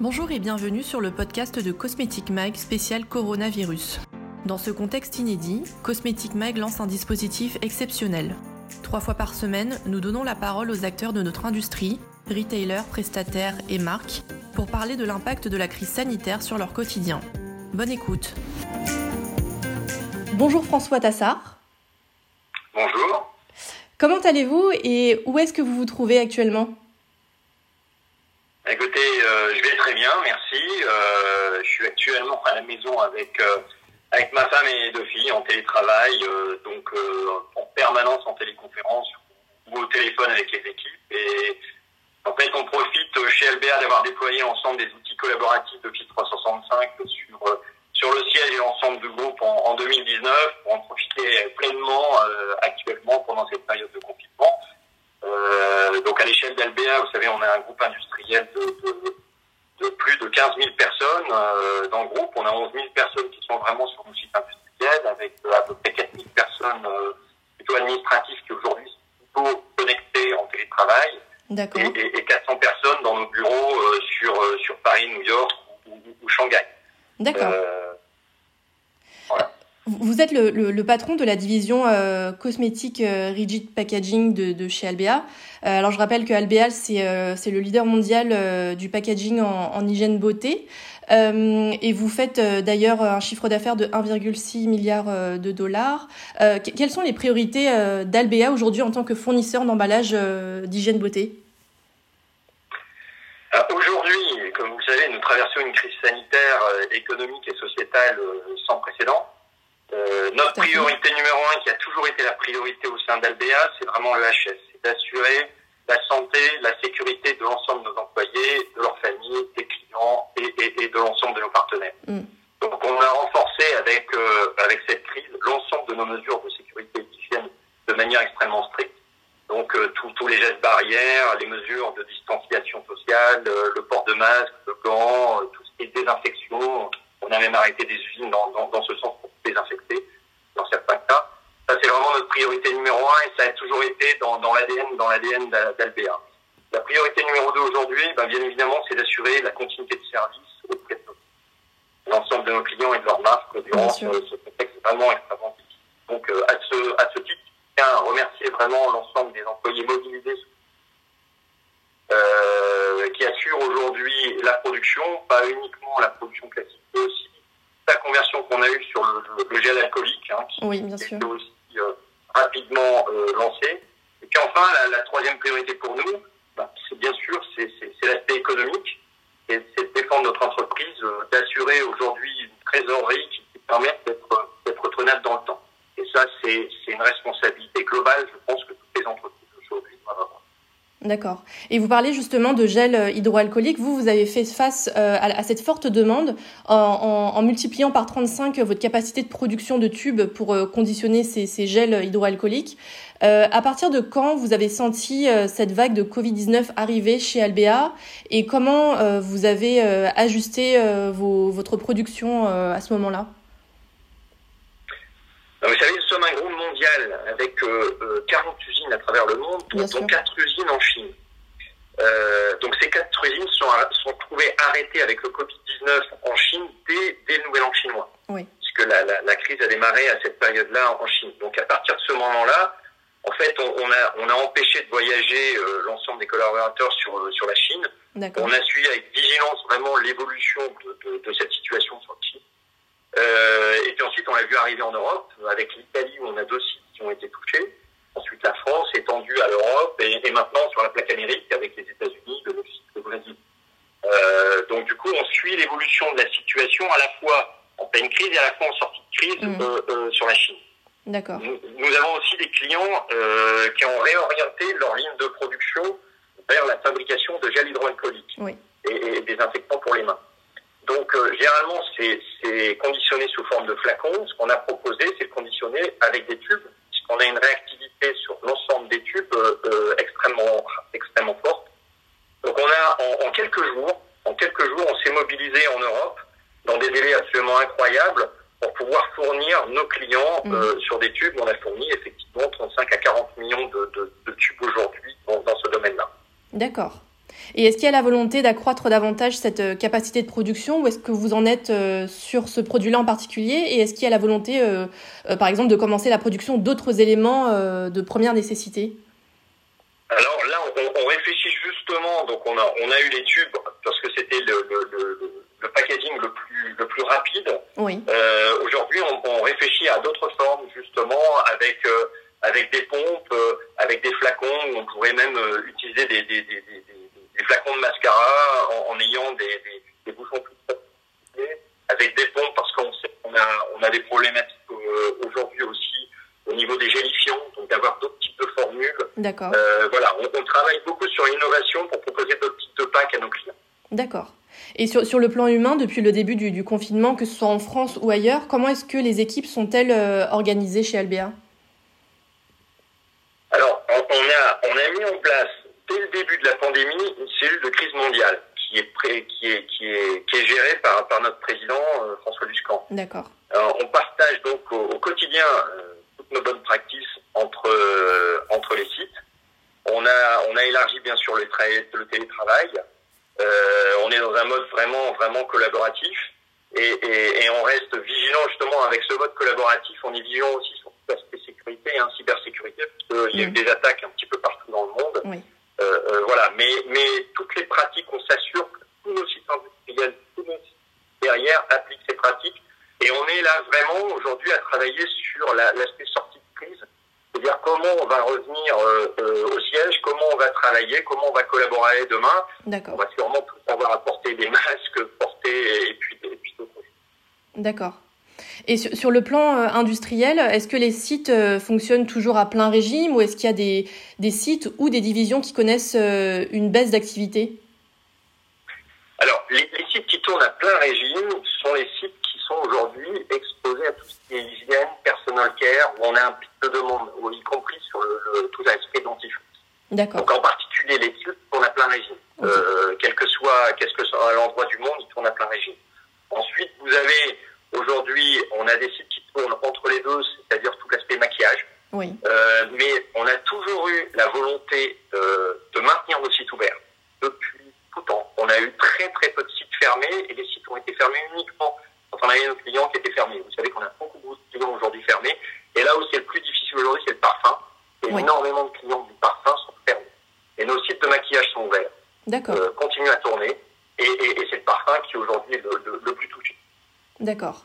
Bonjour et bienvenue sur le podcast de Cosmetic Mag spécial coronavirus. Dans ce contexte inédit, Cosmetic Mag lance un dispositif exceptionnel. Trois fois par semaine, nous donnons la parole aux acteurs de notre industrie, retailers, prestataires et marques, pour parler de l'impact de la crise sanitaire sur leur quotidien. Bonne écoute. Bonjour François Tassard. Bonjour. Comment allez-vous et où est-ce que vous vous trouvez actuellement? Écoutez, euh, je vais très bien, merci. Euh, je suis actuellement à la maison avec euh, avec ma femme et deux filles en télétravail, donc en permanence en téléconférence ou au téléphone avec les équipes. Et en fait, on profite chez LBA d'avoir déployé ensemble des outils collaboratifs d'Office 365 sur sur le siège et l'ensemble du groupe en, en, 2019 pour en profiter pleinement actuellement pendant cette période de confinement. Euh, donc à l'échelle d'Albea, vous savez, on a un groupe industriel de, de, de plus de 15 000 personnes euh, dans le groupe. On a 11 000 personnes qui sont vraiment sur nos sites industriels, avec euh, à peu près 4 000 personnes euh, plutôt administratives qui aujourd'hui sont plutôt connectées en télétravail. Et, et, et, 400 personnes dans nos bureaux sur, sur Paris, New York ou, ou, ou Shanghai. D'accord. Vous êtes le, patron de la division euh, cosmétique euh, rigid packaging de, chez Albea. Euh, alors je rappelle que Albea c'est euh, c'est le leader mondial euh, du packaging en, en hygiène beauté et vous faites d'ailleurs un chiffre d'affaires de 1,6 milliard de dollars. quelles sont les priorités d'Albea aujourd'hui en tant que fournisseur d'emballage d'hygiène beauté? Aujourd'hui, comme vous le savez, nous traversons une crise sanitaire, économique et sociétale sans précédent. Euh, notre priorité numéro un, qui a toujours été la priorité au sein d'Albea, c'est vraiment le HS. C'est d'assurer la santé, la sécurité de l'ensemble de nos employés, de leurs familles, des clients et, et, et de l'ensemble de nos partenaires. Mm. Donc on a renforcé avec, euh, avec cette crise l'ensemble de nos mesures de sécurité et d'hygiène de manière extrêmement stricte. Donc euh, tous les gestes barrières, les mesures de distanciation sociale, le port de masque, de gants, euh, tout ce qui est désinfection. On a même arrêté des usines dans, dans, dans ce sens pour désinfecter dans certains cas. Ça, c'est vraiment notre priorité numéro un et ça a toujours été dans, dans l'ADN dans l'ADN d'Albea. La priorité numéro deux aujourd'hui, ben, bien évidemment, c'est d'assurer la continuité de service auprès de l'ensemble de nos clients et de leurs marques durant ce, ce, contexte vraiment extrêmement difficile. Donc, euh, à, ce, à ce titre, je tiens à remercier vraiment l'ensemble des employés mobilisés euh, qui assurent aujourd'hui la production, pas uniquement la production classique, mais aussi la conversion qu'on a eue sur le, le, gel alcoolique, hein, qui, oui, bien sûr. était aussi euh, rapidement euh, lancé. Et puis enfin, la, la troisième priorité pour nous, bah, c'est bien sûr c'est l'aspect économique, et c'est de défendre notre entreprise, euh, d'assurer aujourd'hui une trésorerie qui, qui permette d'être tenable dans le temps. Et ça, c'est une responsabilité globale, je pense que toutes les entreprises aujourd'hui doivent avoir. D'accord. Et vous parlez justement de gel euh, hydroalcoolique. Vous, vous avez fait face euh, à, cette forte demande en, multipliant par 35 votre capacité de production de tubes pour euh, conditionner ces, gels hydroalcooliques. Euh, à partir de quand vous avez senti euh, cette vague de Covid-19 arriver chez Albea et comment euh, vous avez ajusté votre production à ce moment-là? Vous savez, nous sommes un groupe mondial avec euh, 40 usines à travers le monde, dont, dont 4 usines en Chine. Euh, donc ces 4 usines sont, sont trouvées arrêtées avec le Covid-19 en Chine dès, dès le Nouvel An chinois. Oui. Puisque la, la, la, crise a démarré à cette période-là en Chine. Donc à partir de ce moment-là, en fait, on, on, a, on a empêché de voyager euh, l'ensemble des collaborateurs sur, sur la Chine. On a suivi avec vigilance vraiment l'évolution de, de, de cette situation sur la Chine. Euh, et puis ensuite, on l'a vu arriver en Europe, avec l'Italie où on a deux sites qui ont été touchés. Ensuite, la France étendue à l'Europe et, et, maintenant sur la plaque Amérique avec les États-Unis, le Mexique, le Brésil. Euh, donc du coup, on suit l'évolution de la situation à la fois en pleine crise et à la fois en sortie de crise mmh. euh, euh, sur la Chine. D'accord. Nous, nous, avons aussi des clients qui ont réorienté leur ligne de production vers la fabrication de gel hydroalcoolique oui. et, et des infectants pour les mains. Donc, euh, généralement, c'est conditionné sous forme de flacons. Ce qu'on a proposé, c'est de conditionner avec des tubes, puisqu'on a une réactivité sur l'ensemble des tubes euh, extrêmement, extrêmement forte. Donc, on a, en, en quelques jours, en quelques jours, on s'est mobilisé en Europe dans des délais absolument incroyables pour pouvoir fournir nos clients mmh. euh, sur des tubes. On a fourni effectivement 35 à 40 millions de, de, de tubes aujourd'hui dans, dans, ce domaine-là. D'accord. Et est-ce qu'il y a la volonté d'accroître davantage cette euh, capacité de production ou est-ce que vous en êtes euh, sur ce produit-là en particulier Et est-ce qu'il y a la volonté, euh, par exemple, de commencer la production d'autres éléments de première nécessité? Alors là, on, réfléchit justement, donc on a, on a eu les tubes parce que c'était le, le, le, packaging le plus, le plus rapide. Oui. Aujourd'hui, on, réfléchit à d'autres formes, justement, avec, avec des pompes, avec des flacons, on pourrait même utiliser des, des, des des flacons de mascara en, ayant des, des, bouchons plus avec des pompes parce qu'on sait qu'on a, on a des problématiques euh, aujourd'hui aussi au niveau des gélifiants, donc d'avoir d'autres types de formules. D'accord. Euh, voilà, on, travaille beaucoup sur l'innovation pour proposer d'autres types de packs à nos clients. D'accord. Et sur, sur le plan humain, depuis le début du, du, confinement, que ce soit en France ou ailleurs, comment est-ce que les équipes sont-elles euh, organisées chez Albea Alors, on a, on a mis en place dès le début de la pandémie une cellule de crise mondiale qui est, pré, qui est, qui est, qui est gérée par, par notre président euh, François Luscan. D'accord. on partage donc au, quotidien euh, toutes nos bonnes pratiques entre, euh, entre les sites. On a, on a élargi bien sûr le, le télétravail. on est dans un mode vraiment, vraiment collaboratif. Et, et, et, on reste vigilant justement avec ce mode collaboratif. On est vigilant aussi sur l'aspect sécurité, hein, cybersécurité, parce qu'il y a eu des attaques un petit peu partout dans le monde. Oui. Euh, euh, voilà, mais, mais toutes les pratiques, on s'assure que tous nos sites industriels, tous nos sites derrière appliquent ces pratiques. Et on est là vraiment aujourd'hui à travailler sur l'aspect sortie de crise, c'est-à-dire comment on va revenir euh, au siège, comment on va travailler, comment on va collaborer demain. On va sûrement tous avoir à porter des masques, porter et puis, et puis d'autres choses. D'accord. Et sur, le plan euh, industriel, est-ce que les sites euh, fonctionnent toujours à plein régime ou est-ce qu'il y a des, des, sites ou des divisions qui connaissent euh, une baisse d'activité? Alors, les, sites qui tournent à plein régime sont les sites qui sont aujourd'hui exposés à tout ce qui est hygiène, personal care, où on a un pic de demande, y compris sur le, tout l'aspect dentifrice. D'accord. Donc en particulier les sites tournent à plein régime. quel que soit, qu'est-ce que soit l'endroit du monde, ils tournent à plein régime. Ensuite, vous avez Aujourd'hui, on a des sites qui tournent entre les deux, c'est-à-dire tout l'aspect maquillage. Oui. Euh, mais on a toujours eu la volonté euh, de maintenir nos sites ouverts depuis tout temps. On a eu très très peu de sites fermés et les sites ont été fermés uniquement quand on avait nos clients qui étaient fermés. Vous savez qu'on a beaucoup, beaucoup de clients aujourd'hui fermés. Et là où c'est le plus difficile aujourd'hui, c'est le parfum. Et énormément de clients du parfum sont fermés. Et nos sites de maquillage sont ouverts. D'accord. Euh, continuent à tourner. Et, et, et c'est le parfum qui aujourd'hui est le, le plus touché. D'accord.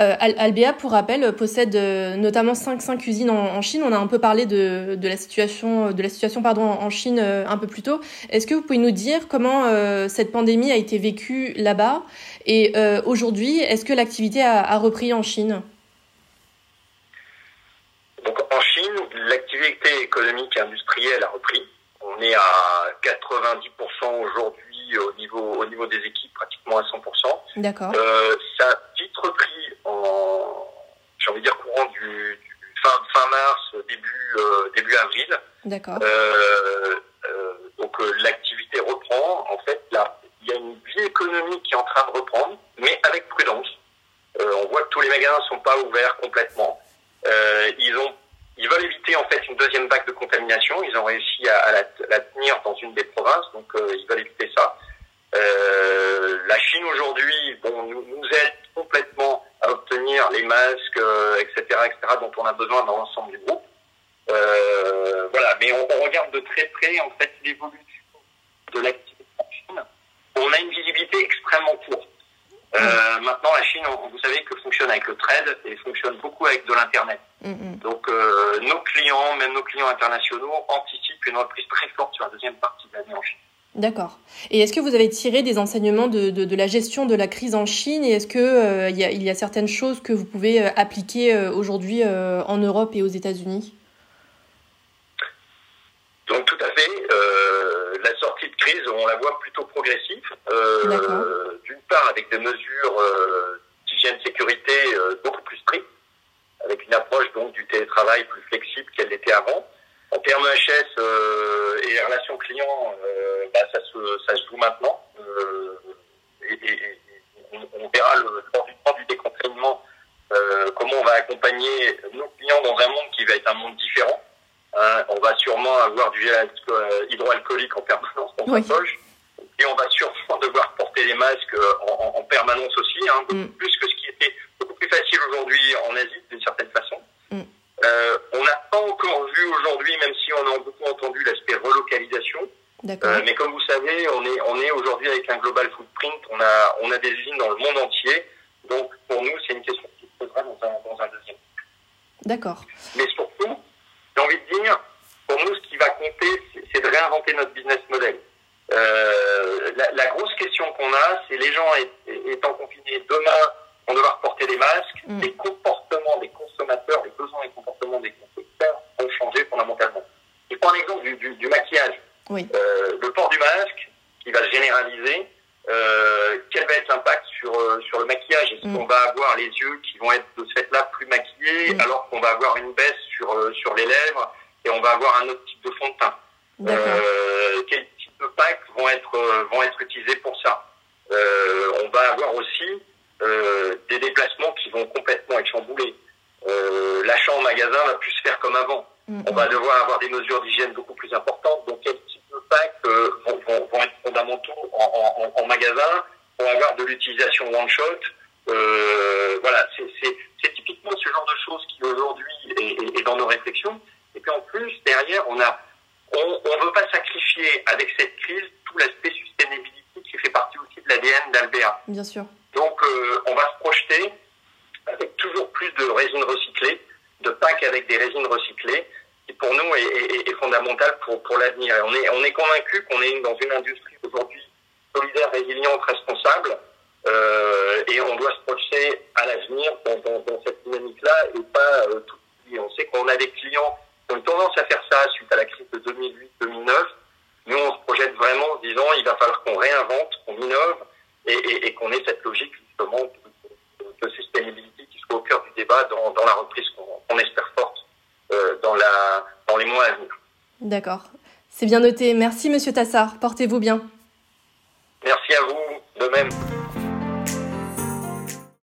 Euh, pour rappel, possède euh, notamment 5, 5 usines en, Chine. On a un peu parlé de, la situation, de la situation pardon, en Chine euh, un peu plus tôt. Est-ce que vous pouvez nous dire comment euh, cette pandémie a été vécue là-bas? Et aujourd'hui, est-ce que l'activité a, a, repris en Chine? Donc, En Chine, l'activité économique et industrielle a repris. On est à 90% aujourd'hui au niveau, au niveau des équipes, pratiquement à 100%. D'accord. Euh, ça a vite repris en, j'ai envie de dire, courant du, fin, fin mars, début, euh, début avril. D'accord. Euh, euh donc euh, l'activité reprend. En fait, là, il y a une vie économique qui est en train de reprendre, mais avec prudence. on voit que tous les magasins ne sont pas ouverts complètement. ils ont ils veulent éviter en fait une deuxième vague de contamination. Ils ont réussi à, la, tenir dans une des provinces, donc euh, ils veulent éviter ça. Euh, la Chine aujourd'hui, bon, nous, nous, aide complètement à obtenir les masques, etc., euh, etc., dont on a besoin dans l'ensemble du groupe. voilà, mais on, on, regarde de très près en fait l'évolution de l'activité en Chine. On a une visibilité extrêmement courte. Euh, maintenant, la Chine, vous savez que fonctionne avec le trade et fonctionne beaucoup avec de l'internet. Mm-hmm. Donc, euh, nos clients, même nos clients internationaux, anticipent une reprise très forte sur la deuxième partie de l'année en Chine. D'accord. Et est-ce que vous avez tiré des enseignements de, de, de, la gestion de la crise en Chine? Et est-ce que euh, il y, a, il y, a, certaines choses que vous pouvez euh, appliquer euh, aujourd'hui en Europe et aux États-Unis? Donc tout à fait. la sortie de crise, on la voit plutôt progressive. D'une part avec des mesures d'hygiène sécurité beaucoup plus strictes avec une approche donc du télétravail plus flexible qu'elle l'était avant. En termes HS euh, et relations clients, euh, bah, ça, se, ça se joue maintenant. Euh, et, et, on, verra le, lors du temps du déconfinement euh, comment on va accompagner nos clients dans un monde qui va être un monde différent. Hein, on va sûrement avoir du gel hydroalcoolique en permanence dans sa poche. et on va sûrement devoir porter les masques en, en, permanence aussi, hein, beaucoup mm. plus que ce qui était beaucoup plus facile aujourd'hui en Asie d'une certaine façon. Mm. On n'a pas encore aujourd'hui, même si on a beaucoup entendu l'aspect relocalisation. Euh, mais comme vous savez, on est, on est aujourd'hui avec un global footprint. On a, on a des usines dans le monde entier. Donc pour nous, c'est une question qui se posera dans un, dans un deuxième. D'accord. Mais surtout, j'ai envie de dire, pour nous, ce qui va compter, c'est de réinventer notre business model. Euh, la, la, grosse question qu'on a, c'est les gens étant confinés demain, on devra porter des masques, mm. les comportements des consommateurs, les besoins et comportements des consommateurs ont changé fondamentalement. Je prends l'exemple du, du, du, maquillage. Oui. Euh, le port du masque, qui va se généraliser, euh, quel va être l'impact sur, euh, sur le maquillage? Est-ce mm. qu'on va avoir les yeux qui vont être de ce fait-là plus maquillés, mm. alors qu'on va avoir une baisse sur, sur les lèvres et on va avoir un autre type de fond de teint? Euh, Quel type de packs vont être, vont être utilisés pour ça? On va avoir aussi des déplacements qui vont complètement être chamboulés. L'achat en magasin va plus se faire comme avant. Mm. On va devoir avoir des mesures d'hygiène beaucoup plus importantes. Donc, quel type de packs vont, vont, vont, être fondamentaux en, en, en magasin pour avoir de l'utilisation one shot euh, voilà, c'est typiquement ce genre de choses qui aujourd'hui est, est, dans nos réflexions. Et puis en plus, derrière, on a, on ne veut pas sacrifier avec cette crise tout l'aspect sustainability qui fait partie aussi de l'ADN d'Albea. Bien sûr. Donc, euh, on va se projeter avec toujours plus de résines recyclées, de packs avec des résines recyclées, qui pour nous est, est, est fondamental pour, pour l'avenir. On est, on est convaincu qu'on est dans une industrie aujourd'hui solidaire, résiliente, responsable, euh, et on doit se projeter à l'avenir dans, cette dynamique-là et pas euh, tout. On sait qu'on a des clients qui ont tendance à faire ça suite à la crise de 2008-2009. Nous, on se projette vraiment en disant il va falloir qu'on réinvente, qu'on innove et, et, et qu'on ait cette logique justement de, de, sustainability qui soit au cœur du débat dans, la reprise qu'on espère forte euh, dans les mois à venir. D'accord. C'est bien noté. Merci, Monsieur Tassard. Portez-vous bien.